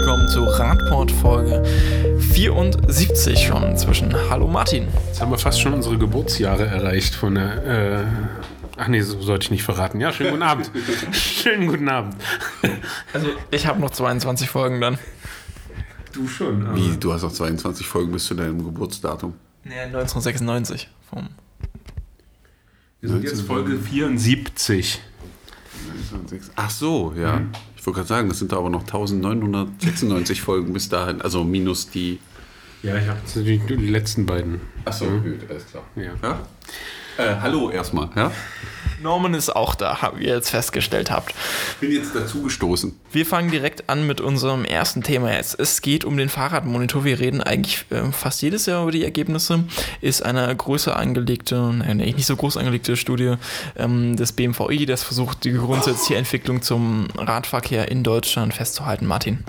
willkommen zu Radport Folge 74 schon inzwischen. Hallo Martin. Jetzt haben wir fast schon unsere Geburtsjahre erreicht von der. Äh, ach nee, so sollte ich nicht verraten. Ja, schönen guten Abend. schönen guten Abend. Also, ich habe noch 22 Folgen dann. Du schon. aber- Wie, du hast noch 22 Folgen bis zu deinem Geburtsdatum. Nee, 1996. Vom Wir sind jetzt Folge 74. Ach so, ja. Ich wollte gerade sagen, das sind da aber noch 1996 Folgen bis dahin. Also minus die. Ja, ich habe natürlich die letzten beiden. Ach so, gut, alles klar. Ja. Ja? Äh, hallo erstmal, ja? Norman ist auch da, wie ihr jetzt festgestellt habt. Bin jetzt dazugestoßen. Wir fangen direkt an mit unserem ersten Thema jetzt. Es geht um den Fahrradmonitor. Wir reden eigentlich äh, fast jedes Jahr über die Ergebnisse. Ist eine größer angelegte, nein, nicht so groß angelegte Studie ähm, des BMVI, das versucht, die grundsätzliche Entwicklung zum Radverkehr in Deutschland festzuhalten. Martin.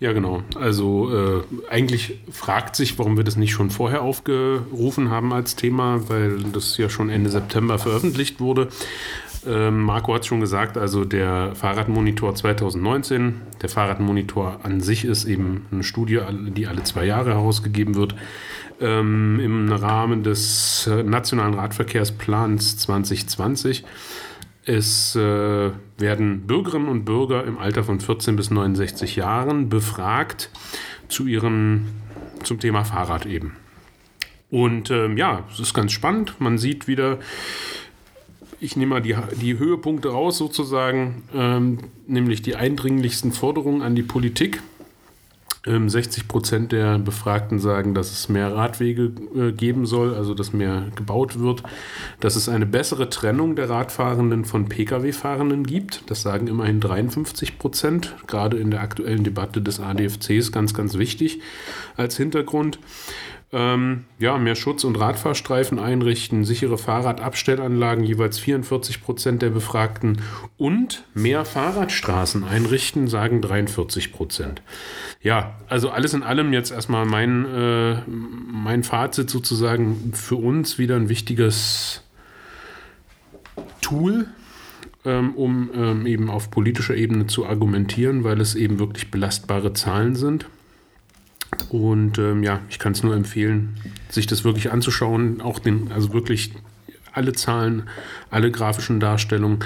Ja, genau. Also äh, eigentlich fragt sich, warum wir das nicht schon vorher aufgerufen haben als Thema, weil das ja schon Ende September veröffentlicht wurde. Ähm, Marco hat schon gesagt, also der Fahrradmonitor 2019, der Fahrradmonitor an sich ist eben eine Studie, die alle zwei Jahre herausgegeben wird. Ähm, Im Rahmen des äh, Nationalen Radverkehrsplans 2020 es äh, werden Bürgerinnen und Bürger im Alter von 14 bis 69 Jahren befragt zu ihren, zum Thema Fahrrad eben. Und ähm, ja, es ist ganz spannend. Man sieht wieder, ich nehme mal die, die Höhepunkte raus sozusagen, ähm, nämlich die eindringlichsten Forderungen an die Politik. Ähm, 60 Prozent der Befragten sagen, dass es mehr Radwege äh, geben soll, also dass mehr gebaut wird, dass es eine bessere Trennung der Radfahrenden von Pkw-Fahrenden gibt. Das sagen immerhin 53 Prozent, gerade in der aktuellen Debatte des ADFCs ganz, ganz wichtig als Hintergrund. Ähm, ja, mehr Schutz- und Radfahrstreifen einrichten, sichere Fahrradabstellanlagen, jeweils 44 Prozent der Befragten und mehr Fahrradstraßen einrichten, sagen 43 Prozent. Ja, also alles in allem jetzt erstmal mein, äh, mein Fazit sozusagen für uns wieder ein wichtiges Tool, ähm, um ähm, eben auf politischer Ebene zu argumentieren, weil es eben wirklich belastbare Zahlen sind. Und ähm, ja, ich kann es nur empfehlen, sich das wirklich anzuschauen, auch den, also wirklich alle Zahlen, alle grafischen Darstellungen.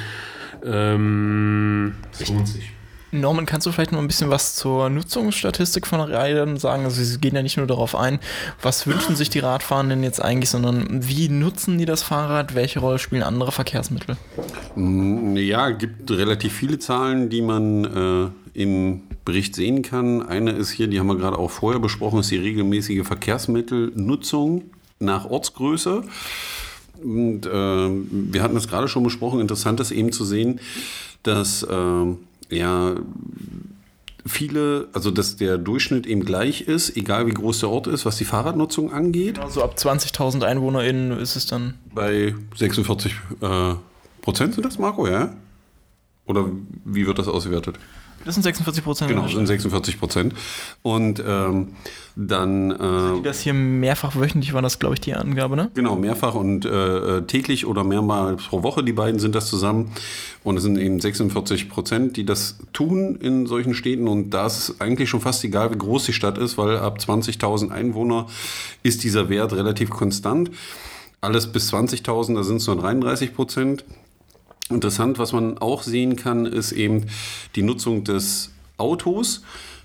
Ähm, es lohnt sich. Norman, kannst du vielleicht noch ein bisschen was zur Nutzungsstatistik von Rädern sagen? Also sie gehen ja nicht nur darauf ein, was wünschen sich die Radfahrenden jetzt eigentlich, sondern wie nutzen die das Fahrrad? Welche Rolle spielen andere Verkehrsmittel? Ja, gibt relativ viele Zahlen, die man äh, im Bericht sehen kann. Eine ist hier, die haben wir gerade auch vorher besprochen, ist die regelmäßige Verkehrsmittelnutzung nach Ortsgröße. Und äh, wir hatten das gerade schon besprochen. Interessant ist eben zu sehen, dass äh, ja viele, also dass der Durchschnitt eben gleich ist, egal wie groß der Ort ist, was die Fahrradnutzung angeht. Also ab 20.000 EinwohnerInnen ist es dann. Bei 46 äh, Prozent sind das, Marco, ja? Oder wie wird das ausgewertet? Das sind 46 Prozent. Genau, das sind 46 Prozent. Und ähm, dann äh, Das hier mehrfach wöchentlich war das, glaube ich, die Angabe, ne? genau mehrfach und äh, täglich oder mehrmals pro Woche, die beiden sind das zusammen. Und es sind eben 46 Prozent, die das tun in solchen Städten. Und da ist es eigentlich schon fast egal, wie groß die Stadt ist, weil ab 20.000 Einwohner ist dieser Wert relativ konstant. Alles bis 20.000, da sind es nur 33 Prozent. Interessant, was man auch sehen kann, ist eben die Nutzung des Autos.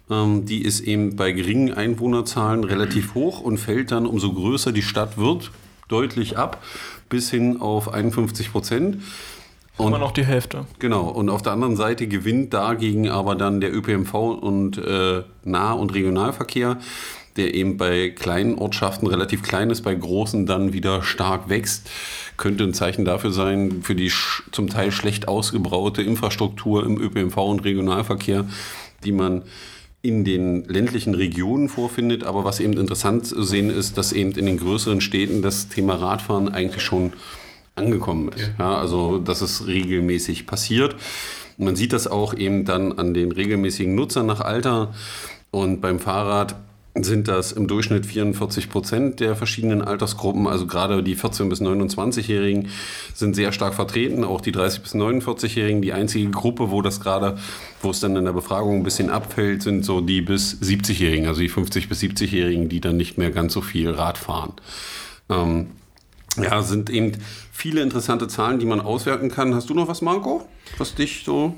Ähm, die ist eben bei geringen Einwohnerzahlen relativ hoch und fällt dann, umso größer die Stadt wird, deutlich ab, bis hin auf 51 Prozent. Immer noch die Hälfte. Genau, und auf der anderen Seite gewinnt dagegen aber dann der ÖPNV und äh, Nah- und Regionalverkehr, der eben bei kleinen Ortschaften relativ klein ist, bei großen dann wieder stark wächst. Könnte ein Zeichen dafür sein, für die zum Teil schlecht ausgebaute Infrastruktur im ÖPNV und Regionalverkehr, die man in den ländlichen Regionen vorfindet. Aber was eben interessant zu sehen ist, dass eben in den größeren Städten das Thema Radfahren eigentlich schon angekommen ist. Ja. also, dass es regelmäßig passiert. Man sieht das auch eben dann an den regelmäßigen Nutzern nach Alter. Und beim Fahrrad sind das im Durchschnitt 44 Prozent der verschiedenen Altersgruppen. Also gerade die 14- bis 29-Jährigen sind sehr stark vertreten, auch die 30- bis 49-Jährigen. Die einzige Gruppe, wo das gerade, wo es dann in der Befragung ein bisschen abfällt, sind so die bis 70-Jährigen, also die 50- bis 70-Jährigen, die dann nicht mehr ganz so viel Rad fahren. Ähm, ja, sind eben viele interessante Zahlen, die man auswerten kann. Hast du noch was, Marco, was dich so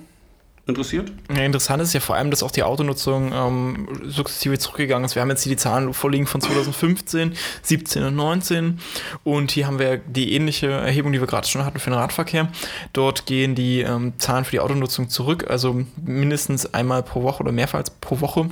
interessiert? Ja, interessant ist ja vor allem, dass auch die Autonutzung ähm, sukzessive zurückgegangen ist. Wir haben jetzt hier die Zahlen vorliegen von 2015, 17 und 19 und hier haben wir die ähnliche Erhebung, die wir gerade schon hatten für den Radverkehr. Dort gehen die ähm, Zahlen für die Autonutzung zurück, also mindestens einmal pro Woche oder mehrfach pro Woche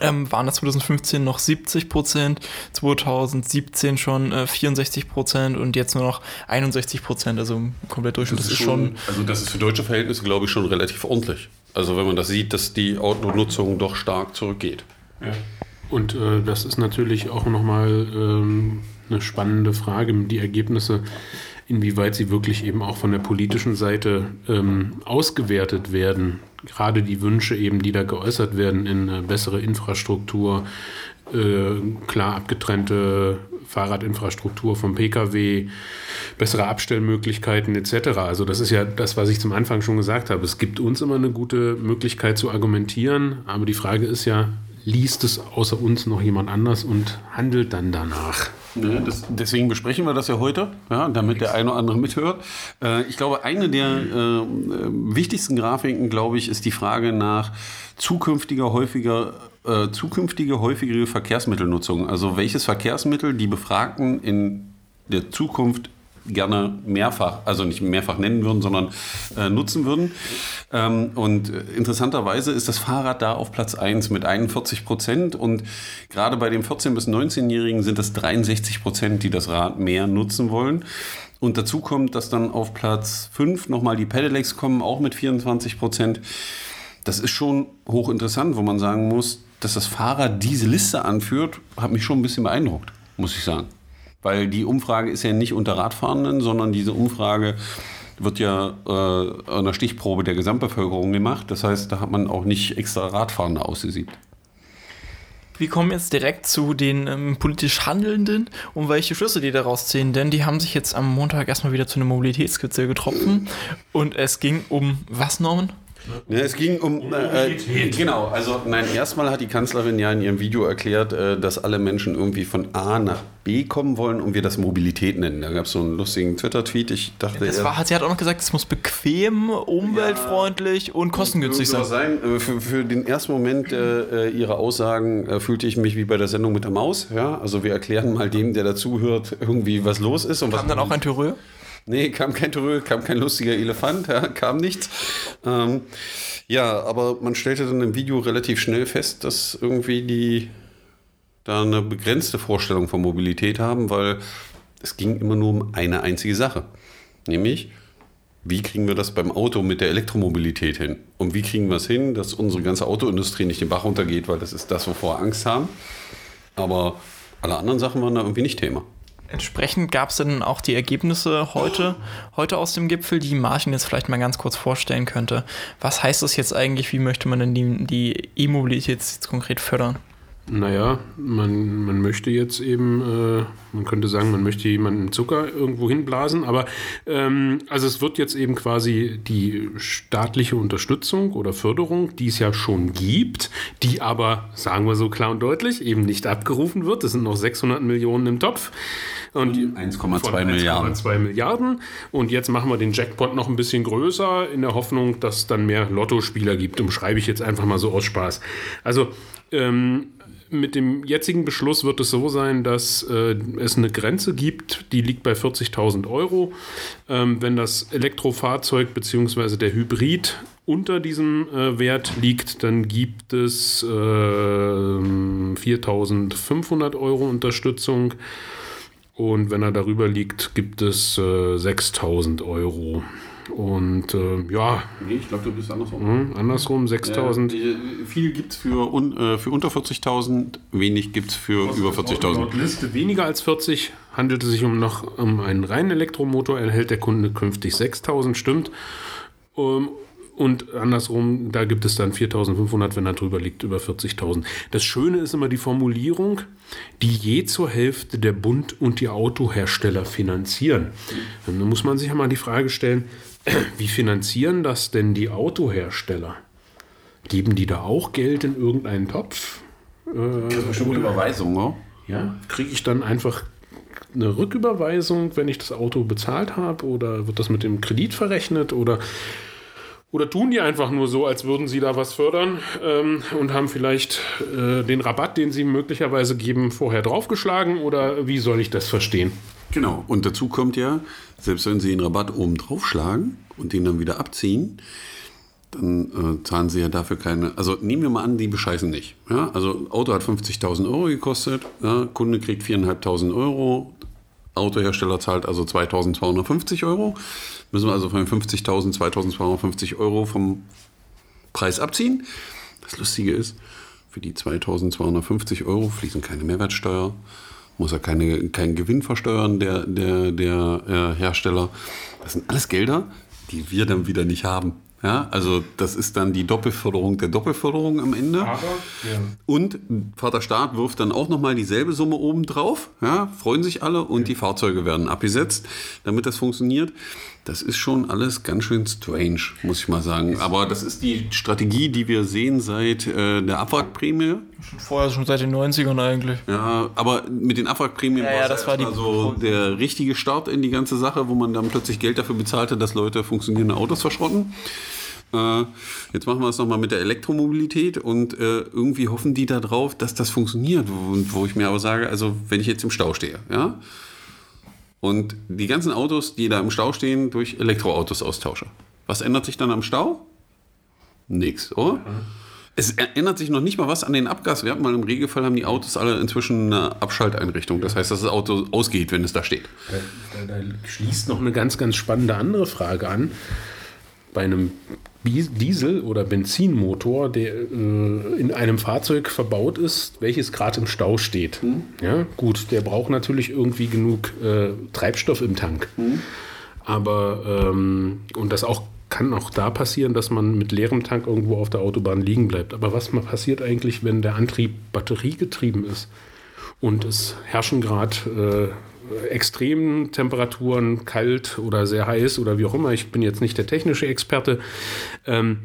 ähm, waren das 2015 noch 70 Prozent, 2017 schon äh, 64 Prozent und jetzt nur noch 61 Prozent, also komplett Durchschnitt. Das, das ist schon, also das ist für deutsche Verhältnisse, glaube ich, schon relativ ordentlich. Also wenn man das sieht, dass die Autonutzung doch stark zurückgeht. Ja. Und äh, das ist natürlich auch nochmal ähm, eine spannende Frage, die Ergebnisse, inwieweit sie wirklich eben auch von der politischen Seite ähm, ausgewertet werden gerade die Wünsche eben, die da geäußert werden in äh, bessere Infrastruktur, äh, klar abgetrennte Fahrradinfrastruktur vom Pkw, bessere Abstellmöglichkeiten etc. Also das ist ja das, was ich zum Anfang schon gesagt habe. Es gibt uns immer eine gute Möglichkeit zu argumentieren, aber die Frage ist ja, liest es außer uns noch jemand anders und handelt dann danach. Ja, das, deswegen besprechen wir das ja heute, ja, damit der eine oder andere mithört. Äh, ich glaube, eine der äh, wichtigsten Grafiken, glaube ich, ist die Frage nach zukünftiger, häufiger, äh, zukünftige, häufigere Verkehrsmittelnutzung. Also welches Verkehrsmittel die Befragten in der Zukunft gerne mehrfach, also nicht mehrfach nennen würden, sondern äh, nutzen würden. Ähm, und interessanterweise ist das Fahrrad da auf Platz 1 mit 41 Prozent und gerade bei den 14- bis 19-Jährigen sind es 63 Prozent, die das Rad mehr nutzen wollen. Und dazu kommt, dass dann auf Platz 5 nochmal die Pedelecs kommen, auch mit 24 Prozent. Das ist schon hochinteressant, wo man sagen muss, dass das Fahrrad diese Liste anführt, hat mich schon ein bisschen beeindruckt, muss ich sagen. Weil die Umfrage ist ja nicht unter Radfahrenden, sondern diese Umfrage wird ja äh, einer Stichprobe der Gesamtbevölkerung gemacht. Das heißt, da hat man auch nicht extra Radfahrende ausgesiebt. Wir kommen jetzt direkt zu den ähm, politisch Handelnden und welche Schlüsse die daraus ziehen, denn die haben sich jetzt am Montag erstmal wieder zu einer Mobilitätskizze getroffen und es ging um was, Norman? Ja, es ging um. Äh, genau, also nein, erstmal hat die Kanzlerin ja in ihrem Video erklärt, äh, dass alle Menschen irgendwie von A nach B kommen wollen und wir das Mobilität nennen. Da gab es so einen lustigen Twitter-Tweet. Ich dachte. Das war, sie hat auch noch gesagt, es muss bequem, umweltfreundlich ja, und kostengünstig sein. sein. Äh, für, für, den ersten Moment äh, äh, ihrer Aussagen äh, fühlte ich mich wie bei der Sendung mit der Maus. Ja? Also wir erklären mal dem, der dazuhört, irgendwie was los ist. Und Kam was dann auch ein Thürö? Nee, kam kein Terror, kam kein lustiger Elefant, ja, kam nichts. Ähm, ja, aber man stellte dann im Video relativ schnell fest, dass irgendwie die da eine begrenzte Vorstellung von Mobilität haben, weil es ging immer nur um eine einzige Sache. Nämlich, wie kriegen wir das beim Auto mit der Elektromobilität hin? Und wie kriegen wir es hin, dass unsere ganze Autoindustrie nicht den Bach runtergeht, weil das ist das, wovor wir Angst haben. Aber alle anderen Sachen waren da irgendwie nicht Thema. Entsprechend gab es dann auch die Ergebnisse heute, heute aus dem Gipfel, die Martin jetzt vielleicht mal ganz kurz vorstellen könnte. Was heißt das jetzt eigentlich? Wie möchte man denn die E-Mobilität jetzt konkret fördern? Naja, man, man möchte jetzt eben, äh, man könnte sagen, man möchte jemanden Zucker irgendwo hinblasen, aber ähm, also es wird jetzt eben quasi die staatliche Unterstützung oder Förderung, die es ja schon gibt, die aber, sagen wir so klar und deutlich, eben nicht abgerufen wird. Es sind noch 600 Millionen im Topf. Und 1,2 Milliarden. 1,2 Milliarden. Und jetzt machen wir den Jackpot noch ein bisschen größer, in der Hoffnung, dass es dann mehr Lottospieler gibt. Umschreibe ich jetzt einfach mal so aus Spaß. Also, ähm, mit dem jetzigen Beschluss wird es so sein, dass äh, es eine Grenze gibt, die liegt bei 40.000 Euro. Ähm, wenn das Elektrofahrzeug bzw. der Hybrid unter diesem äh, Wert liegt, dann gibt es äh, 4.500 Euro Unterstützung. Und wenn er darüber liegt, gibt es äh, 6.000 Euro. Und äh, ja. Nee, ich glaube, du bist andersrum. Mh, andersrum, 6000. Äh, viel gibt es für, un, äh, für unter 40.000, wenig gibt es für Was über 40.000. Liste weniger als 40 handelt es sich um noch um einen reinen Elektromotor, erhält der Kunde künftig 6000, stimmt. Um, Und andersrum, da gibt es dann 4.500, wenn er drüber liegt, über 40.000. Das Schöne ist immer die Formulierung, die je zur Hälfte der Bund und die Autohersteller finanzieren. Dann muss man sich ja mal die Frage stellen, wie finanzieren das denn die Autohersteller? Geben die da auch Geld in irgendeinen Topf? Bestimmt Überweisung, ne? Ja, kriege ich dann einfach eine Rücküberweisung, wenn ich das Auto bezahlt habe? Oder wird das mit dem Kredit verrechnet? Oder oder tun die einfach nur so, als würden sie da was fördern ähm, und haben vielleicht äh, den Rabatt, den sie möglicherweise geben, vorher draufgeschlagen? Oder wie soll ich das verstehen? Genau. Und dazu kommt ja, selbst wenn sie den Rabatt oben draufschlagen und den dann wieder abziehen, dann äh, zahlen sie ja dafür keine. Also nehmen wir mal an, die bescheißen nicht. Ja? Also Auto hat 50.000 Euro gekostet, ja? Kunde kriegt 4.500 Euro, Autohersteller zahlt also 2.250 Euro. Müssen wir also von 50.000 2.250 Euro vom Preis abziehen. Das Lustige ist, für die 2.250 Euro fließen keine Mehrwertsteuer, muss er keine, keinen Gewinn versteuern, der, der, der äh, Hersteller. Das sind alles Gelder, die wir dann wieder nicht haben. Ja, also das ist dann die Doppelförderung der Doppelförderung am Ende. Aber, ja. Und Vater Staat wirft dann auch nochmal dieselbe Summe oben drauf. Ja, freuen sich alle und die Fahrzeuge werden abgesetzt, damit das funktioniert. Das ist schon alles ganz schön strange, muss ich mal sagen. Aber das ist die Strategie, die wir sehen seit äh, der Abwrackprämie. Schon vorher, schon seit den 90ern eigentlich. Ja, aber mit den Abwrackprämien Ja, ja, war es das war die- so der richtige Start in die ganze Sache, wo man dann plötzlich Geld dafür bezahlte, dass Leute funktionierende Autos verschrotten. Äh, jetzt machen wir es nochmal mit der Elektromobilität und äh, irgendwie hoffen die da drauf, dass das funktioniert. Und wo ich mir aber sage, also wenn ich jetzt im Stau stehe, ja, und die ganzen Autos, die da im Stau stehen, durch Elektroautos austausche. Was ändert sich dann am Stau? Nix, oder? Es ändert sich noch nicht mal was an den Abgaswerten, weil im Regelfall haben die Autos alle inzwischen eine Abschalteinrichtung. Das heißt, dass das Auto ausgeht, wenn es da steht. Da, da schließt noch eine ganz, ganz spannende andere Frage an. Bei einem Diesel- oder Benzinmotor, der äh, in einem Fahrzeug verbaut ist, welches gerade im Stau steht. Ja, gut, der braucht natürlich irgendwie genug äh, Treibstoff im Tank. Aber, ähm, und das auch kann auch da passieren, dass man mit leerem Tank irgendwo auf der Autobahn liegen bleibt. Aber was passiert eigentlich, wenn der Antrieb batteriegetrieben ist? Und es herrschen gerade äh, extremen Temperaturen, kalt oder sehr heiß oder wie auch immer. Ich bin jetzt nicht der technische Experte. Ähm,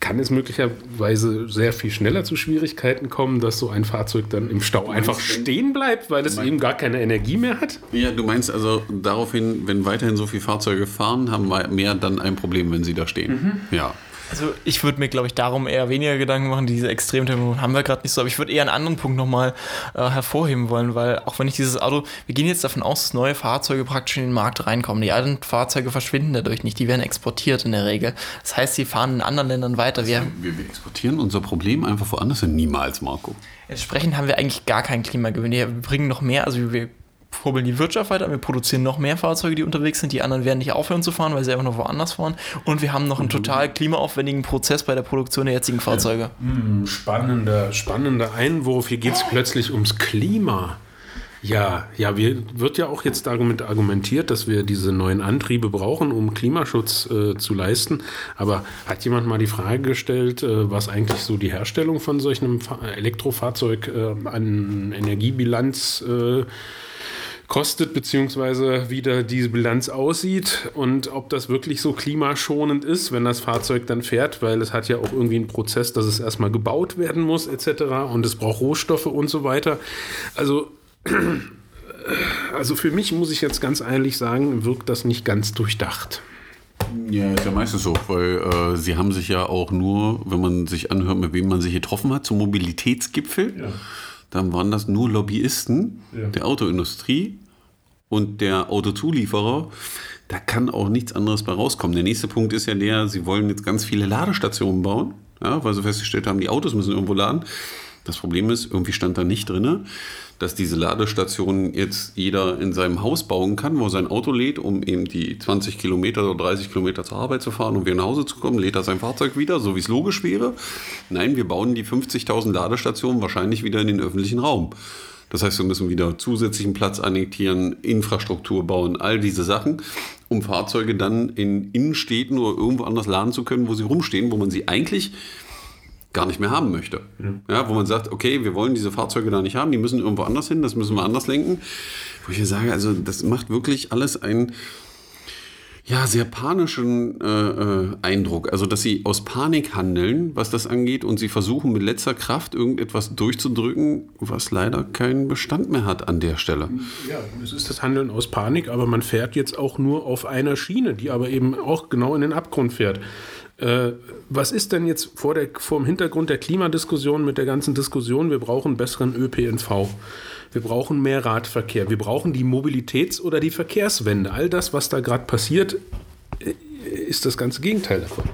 kann es möglicherweise sehr viel schneller zu Schwierigkeiten kommen, dass so ein Fahrzeug dann im Stau einfach stehen bleibt, weil es eben gar keine Energie mehr hat? Ja, du meinst also daraufhin, wenn weiterhin so viele Fahrzeuge fahren, haben wir mehr dann ein Problem, wenn sie da stehen. Ja. Also ich würde mir, glaube ich, darum eher weniger Gedanken machen. Diese Extremtemperaturen haben wir gerade nicht so. Aber ich würde eher einen anderen Punkt nochmal äh, hervorheben wollen, weil auch wenn ich dieses Auto, wir gehen jetzt davon aus, dass neue Fahrzeuge praktisch in den Markt reinkommen. Die alten Fahrzeuge verschwinden dadurch nicht. Die werden exportiert in der Regel. Das heißt, sie fahren in anderen Ländern weiter. Wir, Wir, wir exportieren unser Problem einfach woanders hin. Niemals, Marco. entsprechend haben wir eigentlich gar keinen Klimagewinn. Wir bringen noch mehr, also wir kurbeln die Wirtschaft weiter, wir produzieren noch mehr Fahrzeuge, die unterwegs sind. Die anderen werden nicht aufhören zu fahren, weil sie einfach noch woanders fahren. Und wir haben noch einen total klimaaufwendigen Prozess bei der Produktion der jetzigen Fahrzeuge. Spannender, spannender Einwurf. Hier geht es plötzlich ums Klima. Ja, ja, wir, wird ja auch jetzt damit argumentiert, dass wir diese neuen Antriebe brauchen, um Klimaschutz äh, zu leisten. Aber hat jemand mal die Frage gestellt, äh, was eigentlich so die Herstellung von solch einem Fa Elektrofahrzeug äh, an Energiebilanz äh, kostet, beziehungsweise wie da diese Bilanz aussieht und ob das wirklich so klimaschonend ist, wenn das Fahrzeug dann fährt, weil es hat ja auch irgendwie einen Prozess, dass es erstmal gebaut werden muss, etc. und es braucht Rohstoffe und so weiter. Also, also für mich muss ich jetzt ganz ehrlich sagen, wirkt das nicht ganz durchdacht. Ja, ist ja meistens so, weil äh, sie haben sich ja auch nur, wenn man sich anhört, mit wem man sich getroffen hat, zum Mobilitätsgipfel, Ja. Dann waren das nur Lobbyisten Ja. der Autoindustrie und der Autozulieferer. Da kann auch nichts anderes bei rauskommen. Der nächste Punkt ist ja der, sie wollen jetzt ganz viele Ladestationen bauen, ja, weil sie festgestellt haben, die Autos müssen irgendwo laden. Das Problem ist, irgendwie stand da nicht drin, dass diese Ladestationen jetzt jeder in seinem Haus bauen kann, wo er sein Auto lädt, um eben die 20 Kilometer oder 30 Kilometer zur Arbeit zu fahren und wieder nach Hause zu kommen, lädt er sein Fahrzeug wieder, so wie es logisch wäre. Nein, wir bauen die 50.000 Ladestationen wahrscheinlich wieder in den öffentlichen Raum. Das heißt, wir müssen wieder zusätzlichen Platz annektieren, Infrastruktur bauen, all diese Sachen, um Fahrzeuge dann in Innenstädten oder irgendwo anders laden zu können, wo sie rumstehen, wo man sie eigentlich gar nicht mehr haben möchte. Ja, wo man sagt, okay, wir wollen diese Fahrzeuge da nicht haben, die müssen irgendwo anders hin, das müssen wir anders lenken. Wo ich sage, also das macht wirklich alles einen ja, sehr panischen äh, äh, Eindruck. Also, dass sie aus Panik handeln, was das angeht, und sie versuchen mit letzter Kraft irgendetwas durchzudrücken, was leider keinen Bestand mehr hat an der Stelle. Ja, es ist das Handeln aus Panik, aber man fährt jetzt auch nur auf einer Schiene, die aber eben auch genau in den Abgrund fährt. Äh, was ist denn jetzt vor, der, vor dem Hintergrund der Klimadiskussion mit der ganzen Diskussion, wir brauchen besseren ÖPNV? Wir brauchen mehr Radverkehr. Wir brauchen die Mobilitäts- oder die Verkehrswende. All das, was da gerade passiert, äh, ist das ganze Gegenteil davon.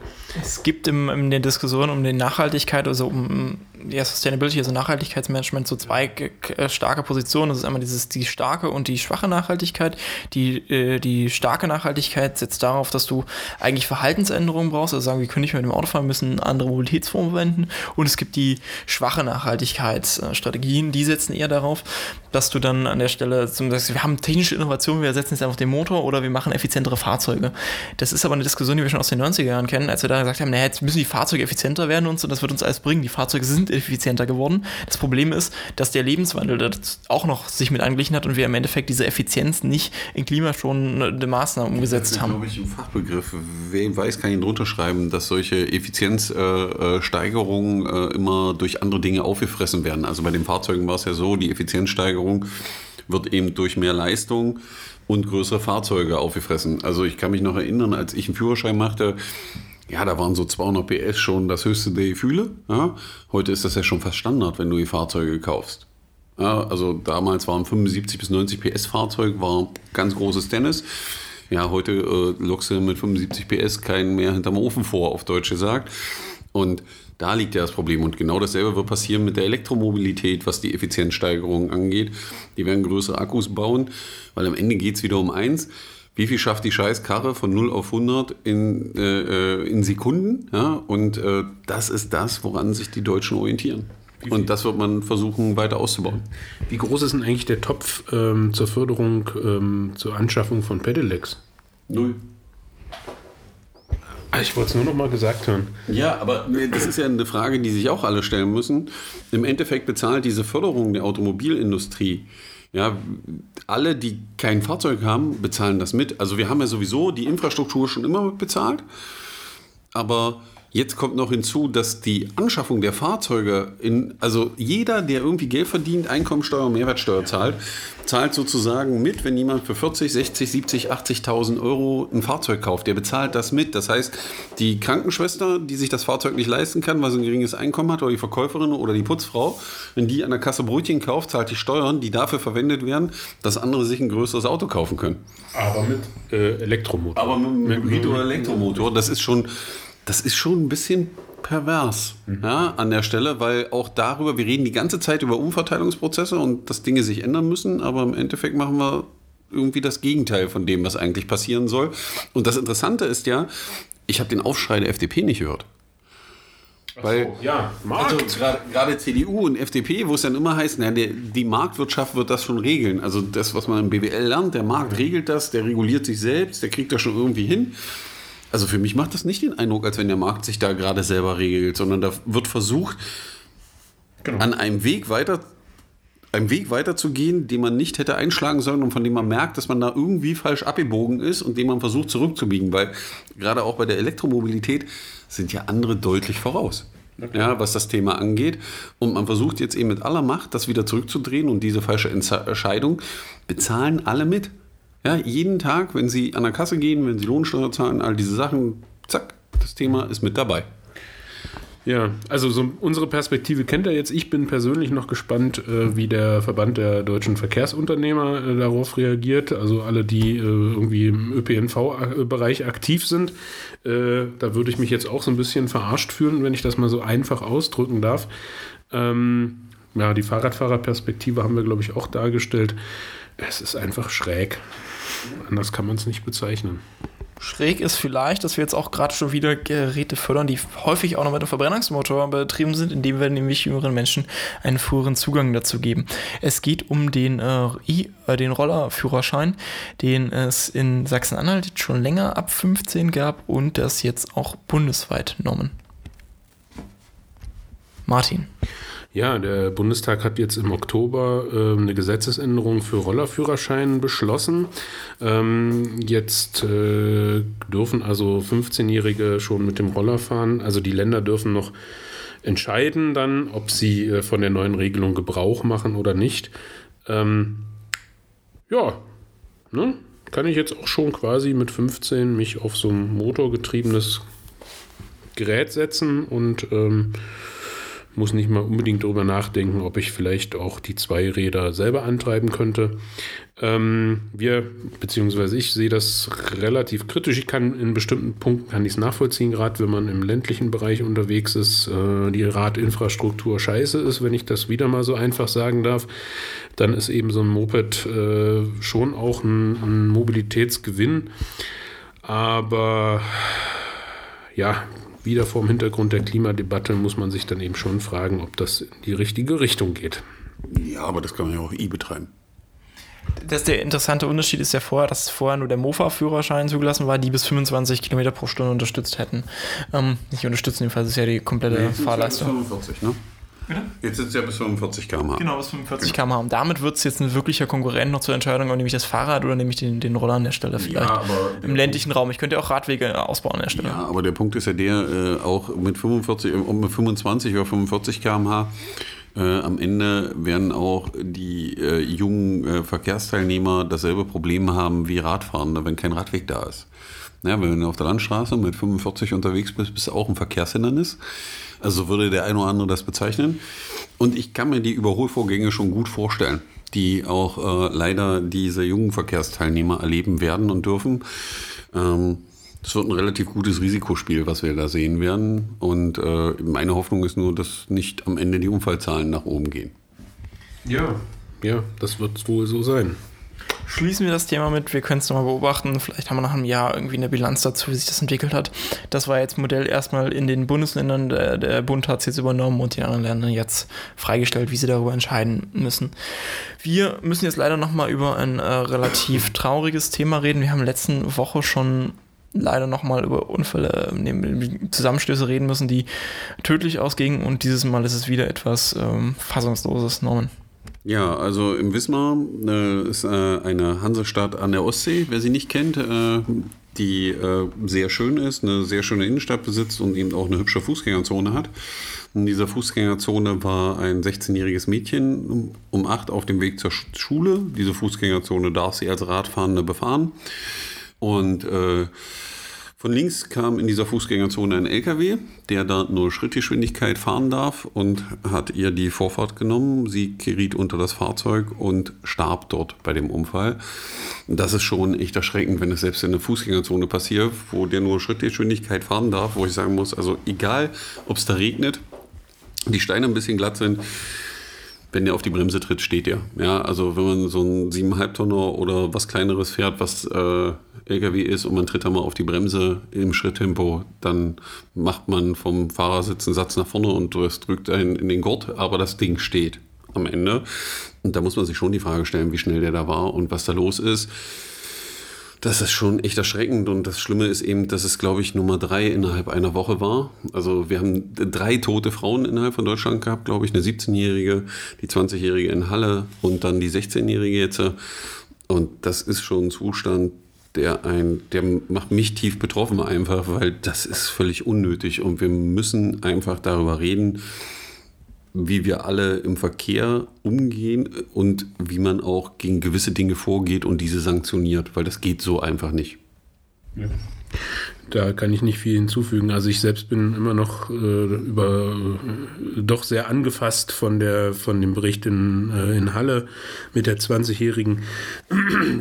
Es gibt im, in der Diskussion um die Nachhaltigkeit, also um ja, Sustainability, also Nachhaltigkeitsmanagement, so zwei äh, starke Positionen. Das ist einmal dieses, die starke und die schwache Nachhaltigkeit. Die, äh, die starke Nachhaltigkeit setzt darauf, dass du eigentlich Verhaltensänderungen brauchst, also sagen, wir können nicht mehr mit dem Auto fahren, müssen andere Mobilitätsformen verwenden. Und es gibt die schwache Nachhaltigkeitsstrategien, die setzen eher darauf, dass du dann an der Stelle zum Beispiel, wir haben technische Innovationen, wir ersetzen jetzt einfach den Motor oder wir machen effizientere Fahrzeuge. Das ist aber eine Diskussion, die wir schon aus den 90er Jahren kennen, als wir da gesagt haben, naja, jetzt müssen die Fahrzeuge effizienter werden und so, das wird uns alles bringen. Die Fahrzeuge sind effizienter geworden. Das Problem ist, dass der Lebenswandel auch noch sich mit angeglichen hat und wir im Endeffekt diese Effizienz nicht in klimaschonende Maßnahmen umgesetzt das haben. Das ist, glaube ich, ein Fachbegriff. Wer weiß, kann ihn drunter schreiben, dass solche Effizienzsteigerungen äh, äh, immer durch andere Dinge aufgefressen werden. Also bei den Fahrzeugen war es ja so, die Effizienzsteigerung wird eben durch mehr Leistung und größere Fahrzeuge aufgefressen. Also ich kann mich noch erinnern, als ich einen Führerschein machte, ja, da waren so 200 PS schon das höchste der Gefühle. Ja. Heute ist das ja schon fast Standard, wenn du die Fahrzeuge kaufst. Ja, also damals waren 75 bis 90 PS Fahrzeug, war ganz großes Tennis. Ja, heute äh, lockst du mit 75 PS keinen mehr hinterm Ofen vor, auf Deutsch gesagt. Und da liegt ja das Problem. Und genau dasselbe wird passieren mit der Elektromobilität, was die Effizienzsteigerung angeht. Die werden größere Akkus bauen, weil am Ende geht es wieder um eins wie viel schafft die Scheißkarre von 0 auf 100 in, äh, in Sekunden? Ja? Und äh, das ist das, woran sich die Deutschen orientieren. Und das wird man versuchen weiter auszubauen. Wie groß ist denn eigentlich der Topf ähm, zur Förderung, ähm, zur Anschaffung von Pedelecs? Null. Ah, ich wollte es nur noch mal gesagt hören. Ja, aber das ist ja eine Frage, die sich auch alle stellen müssen. Im Endeffekt bezahlt diese Förderung der Automobilindustrie ja, alle, die kein Fahrzeug haben, bezahlen das mit. Also wir haben ja sowieso die Infrastruktur schon immer bezahlt, aber Jetzt kommt noch hinzu, dass die Anschaffung der Fahrzeuge in, also jeder, der irgendwie Geld verdient, Einkommensteuer und Mehrwertsteuer zahlt, zahlt sozusagen mit, wenn jemand für 40, 60, 70, 80.000 Euro ein Fahrzeug kauft. Der bezahlt das mit. Das heißt, die Krankenschwester, die sich das Fahrzeug nicht leisten kann, weil sie ein geringes Einkommen hat, oder die Verkäuferin oder die Putzfrau, wenn die an der Kasse Brötchen kauft, zahlt die Steuern, die dafür verwendet werden, dass andere sich ein größeres Auto kaufen können. Aber mit äh, Elektromotor. Aber mit, mit Hybrid- oder Elektromotor, das ist schon das ist schon ein bisschen pervers mhm. ja, an der Stelle, weil auch darüber, wir reden die ganze Zeit über Umverteilungsprozesse und dass Dinge sich ändern müssen, aber im Endeffekt machen wir irgendwie das Gegenteil von dem, was eigentlich passieren soll. Und das Interessante ist ja, ich habe den Aufschrei der FDP nicht gehört. Weil, so, ja, Markt. Also gerade CDU und FDP, wo es dann immer heißt, na, der, die Marktwirtschaft wird das schon regeln. Also das, was man im BWL lernt, der Markt regelt das, der reguliert sich selbst, der kriegt das schon irgendwie hin. Also für mich macht das nicht den Eindruck, als wenn der Markt sich da gerade selber regelt, sondern da wird versucht, genau. an einem Weg weiter einem Weg weiterzugehen, den man nicht hätte einschlagen sollen und von dem man merkt, dass man da irgendwie falsch abgebogen ist und den man versucht zurückzubiegen, weil gerade auch bei der Elektromobilität sind ja andere deutlich voraus. Okay. Ja, was das Thema angeht. Und man versucht jetzt eben mit aller Macht, das wieder zurückzudrehen und diese falsche Entscheidung bezahlen alle mit. Ja, jeden Tag, wenn Sie an der Kasse gehen, wenn Sie Lohnsteuer zahlen, all diese Sachen, zack, das Thema ist mit dabei. Ja, also so unsere Perspektive kennt er jetzt. Ich bin persönlich noch gespannt, äh, wie der Verband der deutschen Verkehrsunternehmer äh, darauf reagiert. Also alle, die äh, irgendwie im ÖPNV-Bereich aktiv sind. Äh, da würde ich mich jetzt auch so ein bisschen verarscht fühlen, wenn ich das mal so einfach ausdrücken darf. Ähm, ja, die Fahrradfahrerperspektive haben wir, glaube ich, auch dargestellt. Es ist einfach schräg. Anders kann man es nicht bezeichnen. Schräg ist vielleicht, dass wir jetzt auch gerade schon wieder Geräte fördern, die häufig auch noch mit einem Verbrennungsmotor betrieben sind, indem wir nämlich jüngeren Menschen einen früheren Zugang dazu geben. Es geht um den, äh, äh, den Rollerführerschein, den es in Sachsen-Anhalt schon länger ab 15 gab und das jetzt auch bundesweit genommen. Martin. Ja, der Bundestag hat jetzt im Oktober äh, eine Gesetzesänderung für Rollerführerschein beschlossen. Ähm, jetzt äh, dürfen also 15-Jährige schon mit dem Roller fahren. Also die Länder dürfen noch entscheiden dann, ob sie äh, von der neuen Regelung Gebrauch machen oder nicht. Ähm, ja, ne? kann ich jetzt auch schon quasi mit 15 mich auf so ein motorgetriebenes Gerät setzen und ähm, muss nicht mal unbedingt darüber nachdenken, ob ich vielleicht auch die zwei Räder selber antreiben könnte. Ähm, wir, beziehungsweise ich sehe das relativ kritisch. Ich kann in bestimmten Punkten kann ich es nachvollziehen, gerade wenn man im ländlichen Bereich unterwegs ist, äh, die Radinfrastruktur scheiße ist, wenn ich das wieder mal so einfach sagen darf, dann ist eben so ein Moped äh, schon auch ein, ein Mobilitätsgewinn. Aber ja, wieder vor dem Hintergrund der Klimadebatte muss man sich dann eben schon fragen, ob das in die richtige Richtung geht. Ja, aber das kann man ja auch i betreiben. Das der interessante Unterschied ist ja vorher, dass vorher nur der Mofa-Führerschein zugelassen war, die bis 25 Kilometer pro Stunde unterstützt hätten. Ähm, nicht unterstützen, jedenfalls ist ja die komplette nee, Fahrleistung. 45, ne? Bitte? Jetzt sitzt ja bis 45 km/h. Genau, bis 45 km/h. Und damit wird es jetzt ein wirklicher Konkurrent noch zur Entscheidung, ob nämlich das Fahrrad oder nämlich den, den Roller an der Stelle vielleicht. Ja, aber Im ländlichen Raum. Ich könnte auch Radwege ausbauen an der Stelle. Ja, aber der Punkt ist ja der, äh, auch mit 45, äh, mit 25 oder 45 km/h äh, am Ende werden auch die äh, jungen äh, Verkehrsteilnehmer dasselbe Problem haben wie Radfahrende, wenn kein Radweg da ist. Ja, wenn du auf der Landstraße mit 45 unterwegs bist, bist du auch ein Verkehrshindernis. Also würde der eine oder andere das bezeichnen. Und ich kann mir die Überholvorgänge schon gut vorstellen, die auch äh, leider diese jungen Verkehrsteilnehmer erleben werden und dürfen. Ähm, es wird ein relativ gutes Risikospiel, was wir da sehen werden. Und äh, meine Hoffnung ist nur, dass nicht am Ende die Unfallzahlen nach oben gehen. Ja, ja, das wird wohl so sein schließen wir das Thema mit, wir können es nochmal beobachten. Vielleicht haben wir nach einem Jahr irgendwie eine Bilanz dazu, wie sich das entwickelt hat. Das war jetzt Modell erstmal in den Bundesländern. Der, der Bund hat es jetzt übernommen und die anderen Länder jetzt freigestellt, wie sie darüber entscheiden müssen. Wir müssen jetzt leider nochmal über ein äh, relativ trauriges Thema reden. Wir haben letzte Woche schon leider nochmal über Unfälle, äh, Zusammenstöße reden müssen, die tödlich ausgingen und dieses Mal ist es wieder etwas ähm, Fassungsloses, Norman. Ja, also im Wismar äh, ist äh, eine Hansestadt an der Ostsee, wer sie nicht kennt, äh, die äh, sehr schön ist, eine sehr schöne Innenstadt besitzt und eben auch eine hübsche Fußgängerzone hat. In dieser Fußgängerzone war ein 16-jähriges Mädchen um acht auf dem Weg zur Schule. Diese Fußgängerzone darf sie als Radfahrende befahren. Und äh, von links kam in dieser Fußgängerzone ein LKW, der da nur Schrittgeschwindigkeit fahren darf und hat ihr die Vorfahrt genommen. Sie geriet unter das Fahrzeug und starb dort bei dem Unfall. Das ist schon echt erschreckend, wenn es selbst in der Fußgängerzone passiert, wo der nur Schrittgeschwindigkeit fahren darf, wo ich sagen muss, also egal, ob es da regnet, die Steine ein bisschen glatt sind, wenn der auf die Bremse tritt, steht der. Ja, also wenn man so ein 7,5 Tonner oder was kleineres fährt, was äh, LKW ist und man tritt da mal auf die Bremse im Schritttempo, dann macht man vom Fahrersitz einen Satz nach vorne und drückt einen in den Gurt, aber das Ding steht am Ende. Und da muss man sich schon die Frage stellen, wie schnell der da war und was da los ist. Das ist schon echt erschreckend und das Schlimme ist eben, dass es, glaube ich, Nummer drei innerhalb einer Woche war. Also wir haben drei tote Frauen innerhalb von Deutschland gehabt, glaube ich, eine 17-Jährige, die 20-Jährige in Halle und dann die 16-Jährige jetzt. Und das ist schon ein Zustand, der ein, der macht mich tief betroffen einfach, weil das ist völlig unnötig und wir müssen einfach darüber reden, wie wir alle im Verkehr umgehen und wie man auch gegen gewisse Dinge vorgeht und diese sanktioniert, weil das geht so einfach nicht. Ja. Da kann ich nicht viel hinzufügen. Also ich selbst bin immer noch äh, über äh, doch sehr angefasst von der von dem Bericht in, äh, in Halle mit der 20-Jährigen,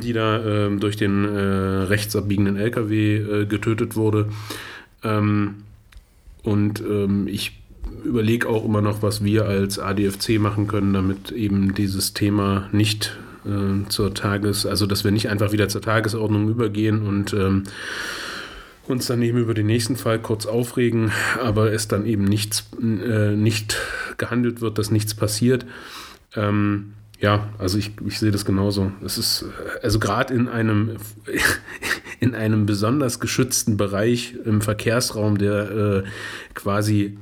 die da ähm, durch den äh, rechtsabbiegenden LKW äh, getötet wurde. Ähm, und ähm, ich überlege auch immer noch, was wir als ADFC machen können, damit eben dieses Thema nicht äh, zur Tages, also dass wir nicht einfach wieder zur Tagesordnung übergehen und ähm, uns dann eben über den nächsten Fall kurz aufregen, aber es dann eben nichts, äh, nicht gehandelt wird, dass nichts passiert. Ähm, ja, also ich, ich sehe das genauso. Es ist, also gerade in einem, in einem besonders geschützten Bereich im Verkehrsraum, der äh, quasi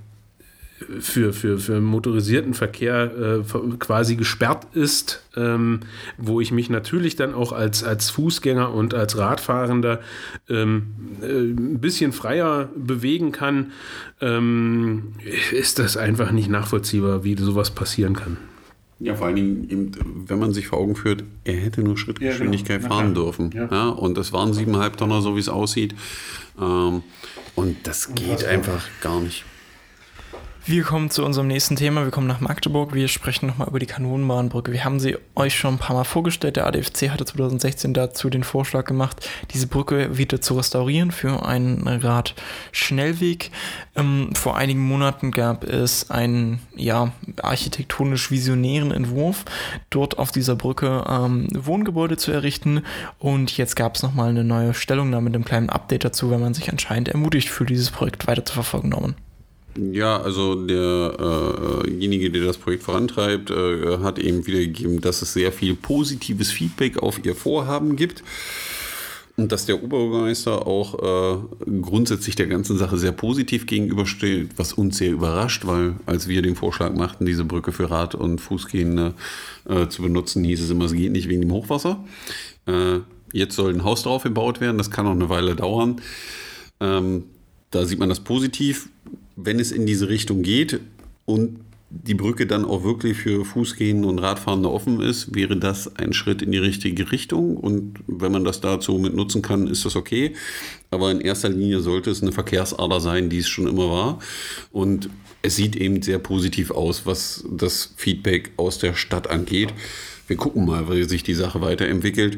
für, für, für motorisierten Verkehr äh, quasi gesperrt ist, ähm, wo ich mich natürlich dann auch als, als Fußgänger und als Radfahrender ähm, äh, ein bisschen freier bewegen kann, ähm, ist das einfach nicht nachvollziehbar, wie sowas passieren kann. Ja, vor allen Dingen, eben, wenn man sich vor Augen führt, er hätte nur Schrittgeschwindigkeit ja, genau. fahren dürfen. Ja. ja. und das waren siebeneinhalb Tonner, so wie es aussieht. Ähm, und das geht einfach gar nicht. Wir kommen zu unserem nächsten Thema. Wir kommen nach Magdeburg. Wir sprechen nochmal über die Kanonenbahnbrücke. Wir haben sie euch schon ein paar Mal vorgestellt. Der ADFC hatte 2016 dazu den Vorschlag gemacht, diese Brücke wieder zu restaurieren für einen Radschnellweg. Ähm, vor einigen Monaten gab es einen ja, architektonisch visionären Entwurf, dort auf dieser Brücke ähm, Wohngebäude zu errichten. Und jetzt gab es nochmal eine neue Stellungnahme mit einem kleinen Update dazu, wenn man sich anscheinend ermutigt fühlt, dieses Projekt weiter zu verfolgen, Norman. Ja, also derjenige, äh der das Projekt vorantreibt, äh, hat eben wiedergegeben, dass es sehr viel positives Feedback auf ihr Vorhaben gibt. Und dass der Oberbürgermeister auch äh, grundsätzlich der ganzen Sache sehr positiv gegenübersteht, was uns sehr überrascht, weil als wir den Vorschlag machten, diese Brücke für Rad- und Fußgehende äh, zu benutzen, hieß es immer, es geht nicht wegen dem Hochwasser. Äh, jetzt soll ein Haus drauf gebaut werden, das kann noch eine Weile dauern. Ähm, da sieht man das positiv wenn es in diese Richtung geht und die Brücke dann auch wirklich für Fußgehende und Radfahrende offen ist, wäre das ein Schritt in die richtige Richtung. Und wenn man das dazu mit nutzen kann, ist das okay. Aber in erster Linie sollte es eine Verkehrsader sein, die es schon immer war. Und es sieht eben sehr positiv aus, was das Feedback aus der Stadt angeht. Wir gucken mal, wie sich die Sache weiterentwickelt.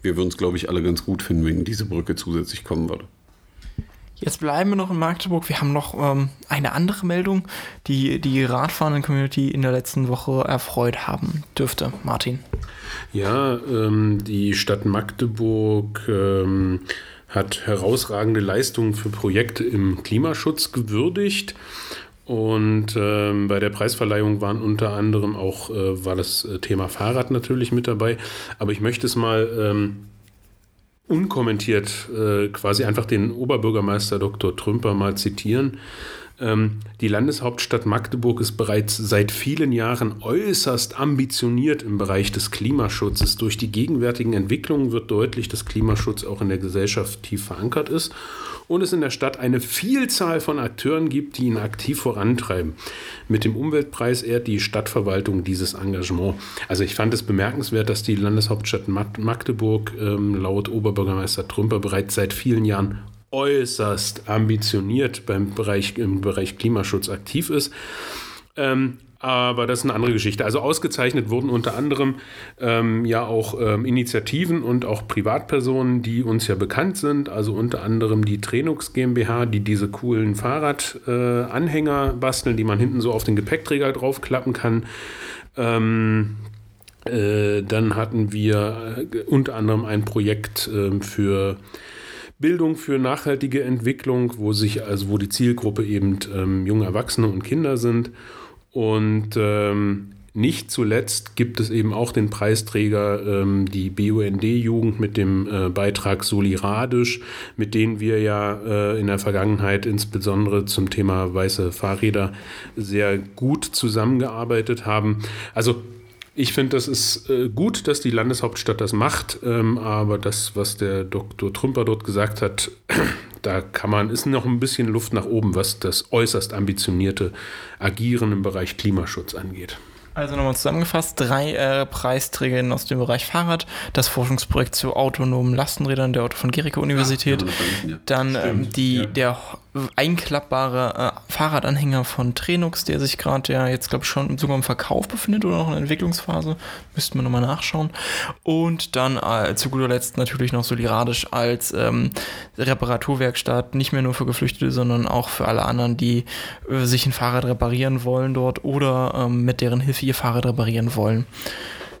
Wir würden es, glaube ich, alle ganz gut finden, wenn diese Brücke zusätzlich kommen würde. Jetzt bleiben wir noch in Magdeburg. Wir haben noch ähm, eine andere Meldung, die die radfahrenden Community in der letzten Woche erfreut haben dürfte. Martin. Ja, ähm, die Stadt Magdeburg ähm, hat herausragende Leistungen für Projekte im Klimaschutz gewürdigt. Und ähm, bei der Preisverleihung waren unter anderem auch, äh, war das äh, Thema Fahrrad natürlich mit dabei. Aber ich möchte es mal ähm, unkommentiert äh, quasi einfach den Oberbürgermeister Dr. Trümper mal zitieren. Ähm, die Landeshauptstadt Magdeburg ist bereits seit vielen Jahren äußerst ambitioniert im Bereich des Klimaschutzes. Durch die gegenwärtigen Entwicklungen wird deutlich, dass Klimaschutz auch in der Gesellschaft tief verankert ist und es in der Stadt eine Vielzahl von Akteuren gibt, die ihn aktiv vorantreiben. Mit dem Umweltpreis ehrt die Stadtverwaltung dieses Engagement. Also ich fand es bemerkenswert, dass die Landeshauptstadt Magdeburg ähm, laut Oberbürgermeister Trümper bereits seit vielen Jahren äußerst ambitioniert beim Bereich, im Bereich Klimaschutz aktiv ist. Ähm, aber das ist eine andere Geschichte. Also ausgezeichnet wurden unter anderem ähm, ja auch ähm, Initiativen und auch Privatpersonen, die uns ja bekannt sind. Also unter anderem die Trenux GmbH, die diese coolen Fahrradanhänger äh, basteln, die man hinten so auf den Gepäckträger draufklappen kann. Ähm, äh, dann hatten wir äh, unter anderem ein Projekt ähm, für Bildung für nachhaltige Entwicklung, wo sich also wo die Zielgruppe eben ähm, junge Erwachsene und Kinder sind. Und ähm, nicht zuletzt gibt es eben auch den Preisträger, ähm, die BUND-Jugend mit dem äh, Beitrag Soliradisch, mit denen wir ja äh, in der Vergangenheit insbesondere zum Thema weiße Fahrräder sehr gut zusammengearbeitet haben. Also ich finde, das ist äh, gut, dass die Landeshauptstadt das macht, ähm, aber das, was der Dr. Trümper dort gesagt hat, da kann man, ist noch ein bisschen Luft nach oben, was das äußerst ambitionierte Agieren im Bereich Klimaschutz angeht. Also nochmal zusammengefasst, drei äh, Preisträgerinnen aus dem Bereich Fahrrad, das Forschungsprojekt zu autonomen Lastenrädern der Otto von Gericke Universität, ja, dann ähm, die, ja. der einklappbare äh, Fahrradanhänger von Trenux, der sich gerade ja jetzt glaube ich schon sogar im Verkauf befindet oder noch in der Entwicklungsphase, müssten wir nochmal nachschauen. Und dann äh, zu guter Letzt natürlich noch Soliradisch als ähm, Reparaturwerkstatt, nicht mehr nur für Geflüchtete, sondern auch für alle anderen, die äh, sich ein Fahrrad reparieren wollen dort oder ähm, mit deren Hilfe ihr Fahrrad reparieren wollen.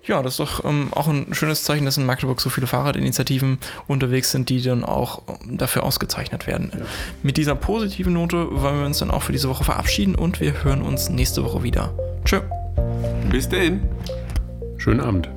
Ja, das ist doch ähm, auch ein schönes Zeichen, dass in Magdeburg so viele Fahrradinitiativen unterwegs sind, die dann auch ähm, dafür ausgezeichnet werden. Ja. Mit dieser positiven Note wollen wir uns dann auch für diese Woche verabschieden und wir hören uns nächste Woche wieder. Tschö. Bis dahin. Schönen Abend.